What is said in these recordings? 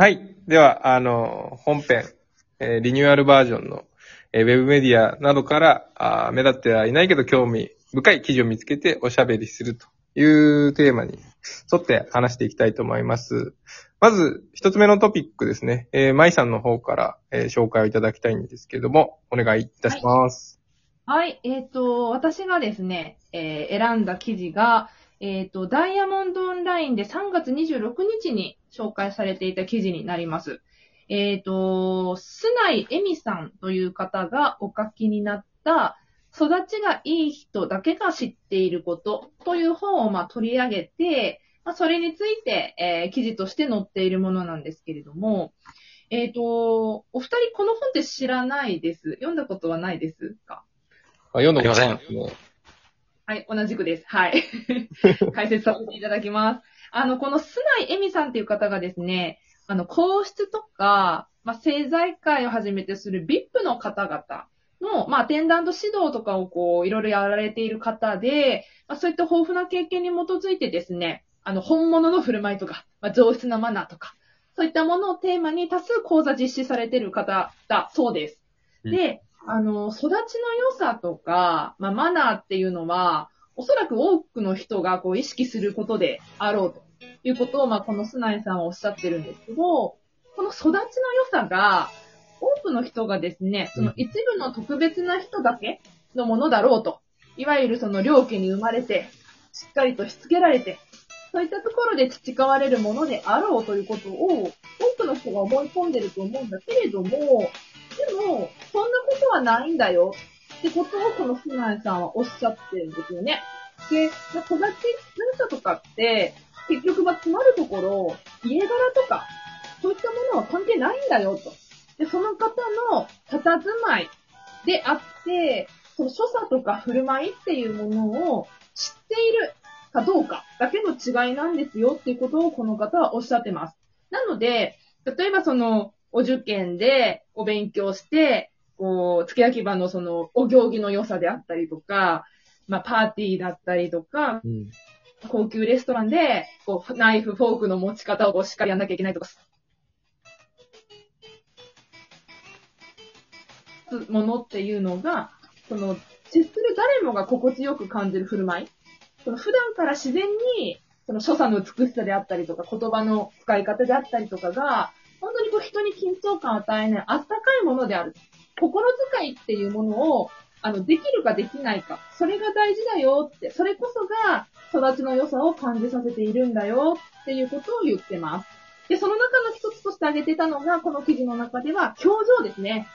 はい。では、あの、本編、えーリニューアルバージョンの、えーウェブメディアなどから、あ目立ってはいないけど興味深い記事を見つけておしゃべりするというテーマに沿って話していきたいと思います。まず、一つ目のトピックですね。えー、舞さんの方から、えー紹介をいただきたいんですけれども、お願いいたします。はい、えっ、と、私がですね、えー選んだ記事が、えっ、と、ダイヤモンドオンラインで3月26日に紹介されていた記事になります。えっ、と、須内恵美さんという方がお書きになった、育ちがいい人だけが知っていることという本をまあ取り上げて、まあ、それについて、えー記事として載っているものなんですけれども、えっ、と、お二人この本って知らないです。読んだことはないですか？あ読んだことありまですね。はい、同じくです。はい。解説させていただきます。あの、この須内恵美さんっていう方がですね、あの、皇室とか、まあ、政財界をはじめとする VIP の方々の、まあ、アテンダント指導とかをこう、いろいろやられている方で、まあ、そういった豊富な経験に基づいてですね、あの、本物の振る舞いとか、まあ、上質なマナーとか、そういったものをテーマに多数講座実施されている方だそうです。うんで、あの、育ちの良さとか、まあ、マナーっていうのは、おそらく多くの人がこう意識することであろうということを、まあ、この須内さんはおっしゃってるんですけど、この育ちの良さが、多くの人がですね、その一部の特別な人だけのものだろうと。いわゆるその両家に生まれて、しっかりとしつけられて、そういったところで培われるものであろうということを、多くの人が思い込んでると思うんだけれども、ででも、そんなことはないんだよってことをこの須内さんはおっしゃってるんですよね。で、まあ育ちの良さとかって、結局は詰まるところ、家柄とか、そういったものは関係ないんだよと。で、その方の佇まいであって、その所作とか振る舞いっていうものを知っているかどうかだけの違いなんですよっていうことをこの方はおっしゃってます。なので、例えばその、お受験でお勉強して、こう、付け焼き場のその、お行儀の良さであったりとか、まあ、パーティーだったりとか、うん。高級レストランで、こう、ナイフ、フォークの持ち方をこうしっかりやんなきゃいけないとか、ものっていうのが、その、接する誰もが心地よく感じる振る舞い。その普段から自然に、その所作の美しさであったりとか、言葉の使い方であったりとかが、本当にこう人に緊張感を与えない、あったかいものである。心遣いっていうものを、あの、できるかできないか。それが大事だよって、それこそが育ちの良さを感じさせているんだよっていうことを言ってます。で、その中の一つとして挙げてたのが、この記事の中では、表情ですね。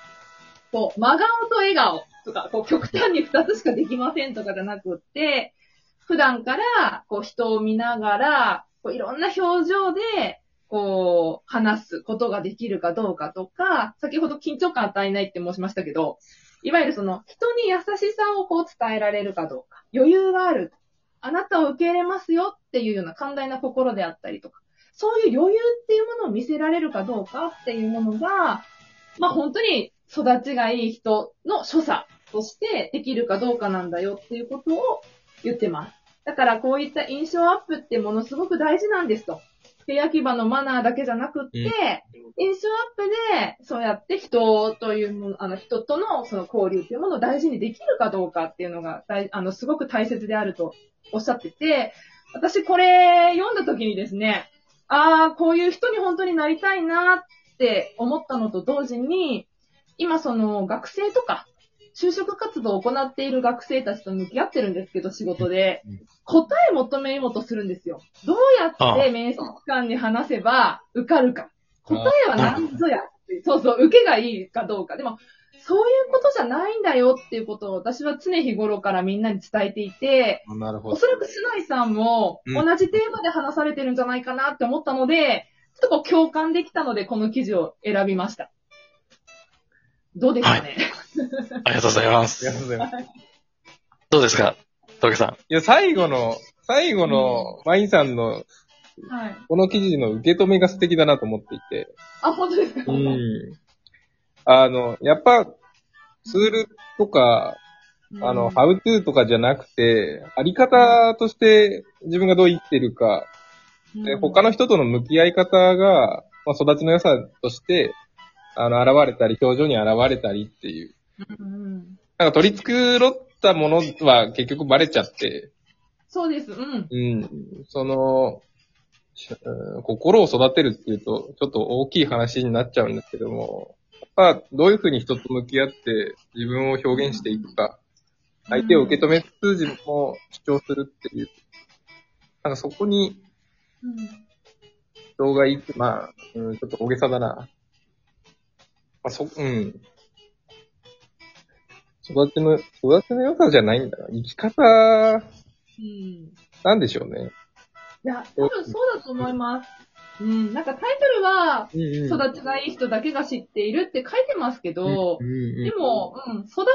こう、真顔と笑顔とか、こう、極端に二つしかできませんとかじゃなくって、普段から、こう、人を見ながら、こう、いろんな表情で、こう、話すことができるかどうかとか、先ほど緊張感与えないって申しましたけど、いわゆるその、人に優しさをこう伝えられるかどうか、余裕がある。あなたを受け入れますよっていうような寛大な心であったりとか、そういう余裕っていうものを見せられるかどうかっていうものが、まあ本当に育ちがいい人の所作としてできるかどうかなんだよっていうことを言ってます。だからこういった印象アップってものすごく大事なんですと。手焼き場のマナーだけじゃなくって、うん印象アップで、そうやって人というもの、あの人とのその交流っていうものを大事にできるかどうかっていうのが大、あの、すごく大切であるとおっしゃってて、私これ読んだ時にですね、ああ、こういう人に本当になりたいなって思ったのと同時に、今その学生とか、就職活動を行っている学生たちと向き合ってるんですけど、仕事でうん。答え求めようとするんですよ。どうやって面接官に話せば受かるか。答えは何ぞや。そうそう、受けがいいかどうか。でも、そういうことじゃないんだよっていうことを私は常日頃からみんなに伝えていて、あなるほど。おそらく須内さんもうん同じテーマで話されてるんじゃないかなって思ったので、ちょっとこう共感できたのでこの記事を選びました。どうですかね、ありがとうございまありす。がとうございます。どうですか峠さん？いや、最後の、最後の、マインさんの、はい。この記事の受け止めが素敵だなと思っていて。あ、本当ですか、うん。あの、やっぱ、ツールとか、あの、ハウトゥーとかじゃなくて、あり方として自分がどう生きてるか、で他の人との向き合い方が、まあ、育ちの良さとして、あの、現れたり、表情に現れたりっていう。うんうん。なんか取り繕ったものは結局バレちゃって、そうです。うん。うん、その、うん心を育てるっていうと、ちょっと大きい話になっちゃうんですけども、まあ、どういうふうに人と向き合って自分を表現していくか、相手を受け止めつつ自分も主張するっていう、なんかそこにうん。人がいて、まあ、うん、ちょっと大げさだな。まあ、そ、うん。育ちの、育ちの良さじゃないんだな。生き方、うん。なんでしょうね。いや、多分そうだと思います。うん。なんかタイトルは、うんうん育ちがいい人だけが知っているって書いてますけど、うんうんでも、うん、育ちが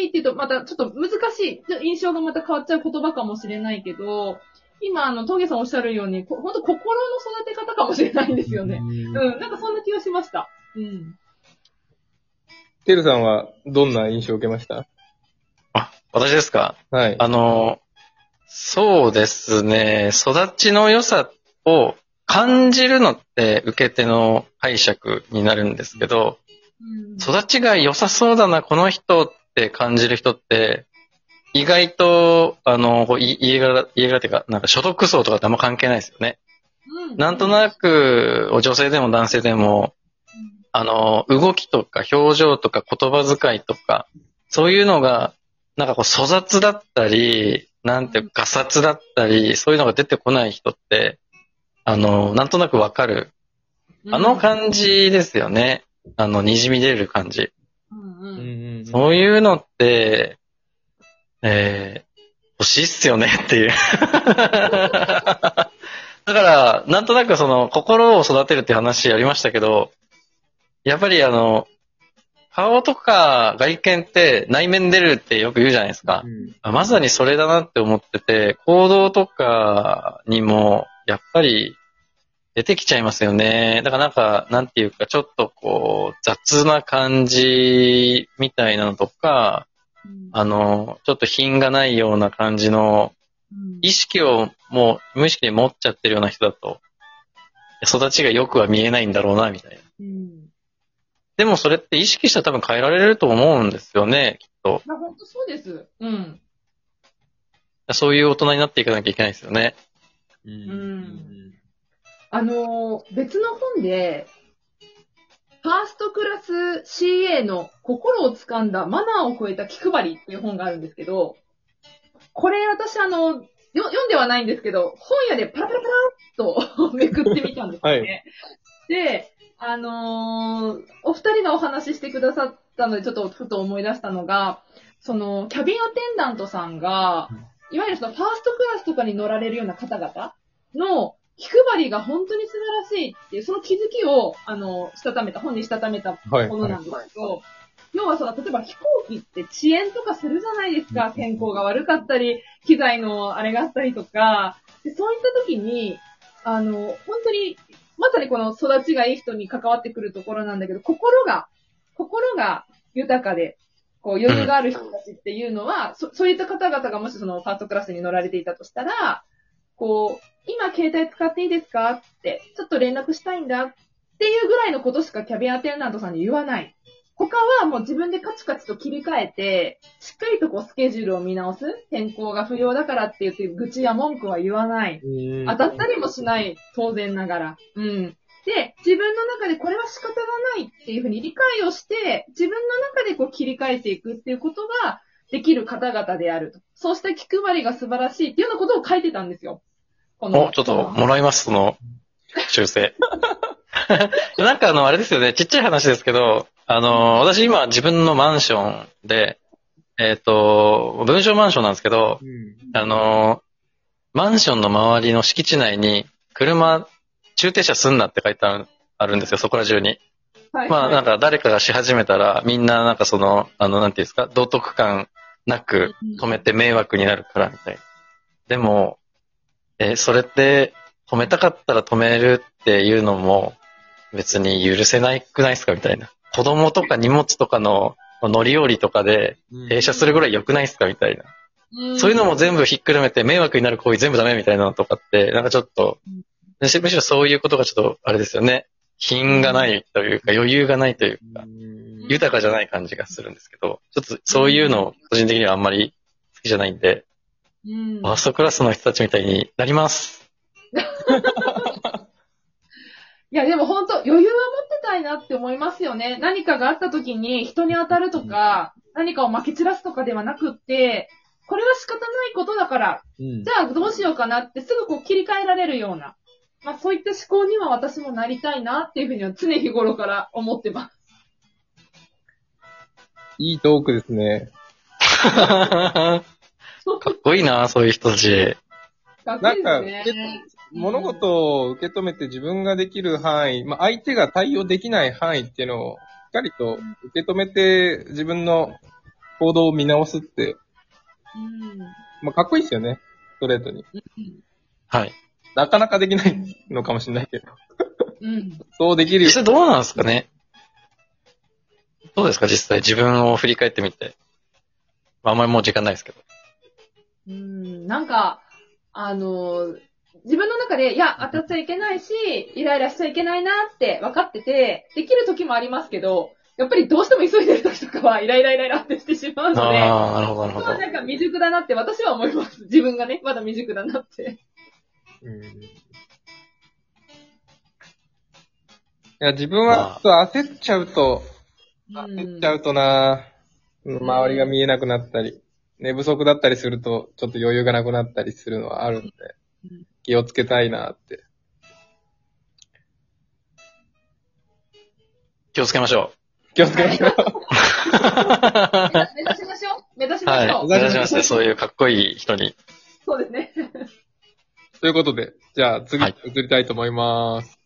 いいって言うと、またちょっと難しい、ちょ印象がまた変わっちゃう言葉かもしれないけど、今、あの、峠さんおっしゃるように、こ本当心の育て方かもしれないんですよね。うんうん、なんかそんな気がしました。うん。てるさんはどんな印象を受けました？あ、私ですか？はい。あの、そうですね、育ちの良さを感じるのって受け手の解釈になるんですけど、うん、育ちが良さそうだな、この人って感じる人って、意外と、あの、こうい家柄、家柄っていうか、なんか所得層とかってあんま関係ないですよね。うん、なんとなく、女性でも男性でも、あの、動きとか表情とか言葉遣いとか、そういうのが、なんかこう粗雑だったり、なんていうか、ガサツだったり、そういうのが出てこない人って、あの、なんとなくわかる。うん、あの感じですよね。あの、滲み出る感じ。うんうんそういうのって、えー、欲しいっすよねっていう。だから、なんとなくその、心を育てるっていう話ありましたけど、やっぱりあの、顔とか外見って内面出るってよく言うじゃないですか。あまさにそれだなって思ってて、行動とかにも、やっぱり出てきちゃいますよね。だからなんか、なんていうか、ちょっとこう、雑な感じみたいなのとか、うんあの、ちょっと品がないような感じの、うん意識をもう無意識で持っちゃってるような人だと、育ちがよくは見えないんだろうな、みたいな。うん。でもそれって意識したら多分変えられると思うんですよね、きっと。まあ、本当そうです。うん。そういう大人になっていかなきゃいけないですよね。うんうんあのー別の本で、ファーストクラス CA の心を掴んだマナーを超えた気配りっていう本があるんですけど、これ私あの、よ読んではないんですけど、本屋でパラパラパラっと めくってみたんですよね。はいで、あのーお二人がお話ししてくださったので、ちょっとふと思い出したのが、その、キャビンアテンダントさんが、いわゆるそのファーストクラスとかに乗られるような方々の気配りが本当に素晴らしいっていう、その気づきを、あの、したためた、本にしたためたはい。ものなんですけど、要はその、例えば飛行機って遅延とかするじゃないですか。天候が悪かったり、機材のあれがあったりとか。でそういった時に、あの、本当に、まさにこの育ちがいい人に関わってくるところなんだけど、心が、心が豊かで、こう余裕がある人たちっていうのは、そそういった方々がもしそのファーストクラスに乗られていたとしたら、こう、今携帯使っていいですかって、ちょっと連絡したいんだっていうぐらいのことしかキャビンアテンダントさんに言わない。他はもう自分でカチカチと切り替えて、しっかりとこうスケジュールを見直す。天候が不良だからって言って愚痴や文句は言わない。うん当たったりもしない、当然ながら。うん。で、自分の中でこれは仕方がないっていうふうに理解をして、自分の中でこう切り替えていくっていうことができる方々であると。そうした気配りが素晴らしいっていうようなことを書いてたんですよ。こお、ちょっともらいます、その、修正。なんかあの、あれですよね、ちっちゃい話ですけど、あの、私今自分のマンションで、えっ、と、文章マンションなんですけど、うんあの、マンションの周りの敷地内に、車、駐停車すんなって書いてあるんですよ、そこら中に。はい、まあなんか誰かがし始めたら、みんななんかその、あの、なんていうんですか、道徳感なく止めて迷惑になるからみたいな。でも、えーそれって止めたかったら止めるっていうのも別に許せないくないですかみたいな。子供とか荷物とかの乗り降りとかで停車するぐらい良くないですかみたいな。うんそういうのも全部ひっくるめて迷惑になる行為全部ダメみたいなのとかって、なんかちょっと、むしろそういうことがちょっとあれですよね。品がないというか、余裕がないというか、うん豊かじゃない感じがするんですけど、ちょっとそういうの個人的にはあんまり好きじゃないんで、うん。ファーストクラスの人たちみたいになります。いや、でも本当余裕は持ってたいなって思いますよね。何かがあった時に人に当たるとか、何かを撒き散らすとかではなくって、これは仕方ないことだから、うんじゃあどうしようかなってすぐこう切り替えられるような、まあそういった思考には私もなりたいなっていうふうには常日頃から思ってます。いいトークですね。かっこいいな、そういう人たち。かっこいいですね。物事を受け止めて自分ができる範囲、まあ、相手が対応できない範囲っていうのを、しっかりと受け止めて自分の行動を見直すって、うん。まあ、かっこいいですよね。ストレートに。うん。はい。なかなかできないのかもしれないけど。うん。そうできるよ実。際どうなんですかねどうですか実際自分を振り返ってみて。まああんまりもう時間ないですけど。うん。なんか、あの、自分の中で、いや、当たっちゃいけないし、イライラしちゃいけないなって分かってて、できる時もありますけど、やっぱりどうしても急いでる時とかは、イライライライラってしてしまうので、ああ、なるほど、なるほど。なんか未熟だなって私は思います。自分がね、まだ未熟だなって。うんいや、自分は、焦っちゃうと、焦っちゃうとな、うん周りが見えなくなったり、寝不足だったりすると、ちょっと余裕がなくなったりするのはあるんでうん、気をつけたいなって。気をつけましょ気をつけましょう。う。目指しましょう目指しましょう、はい。目指しますね。そういうかっこいい人に。そうですね。ということで、じゃあ次はい移りたいと思います。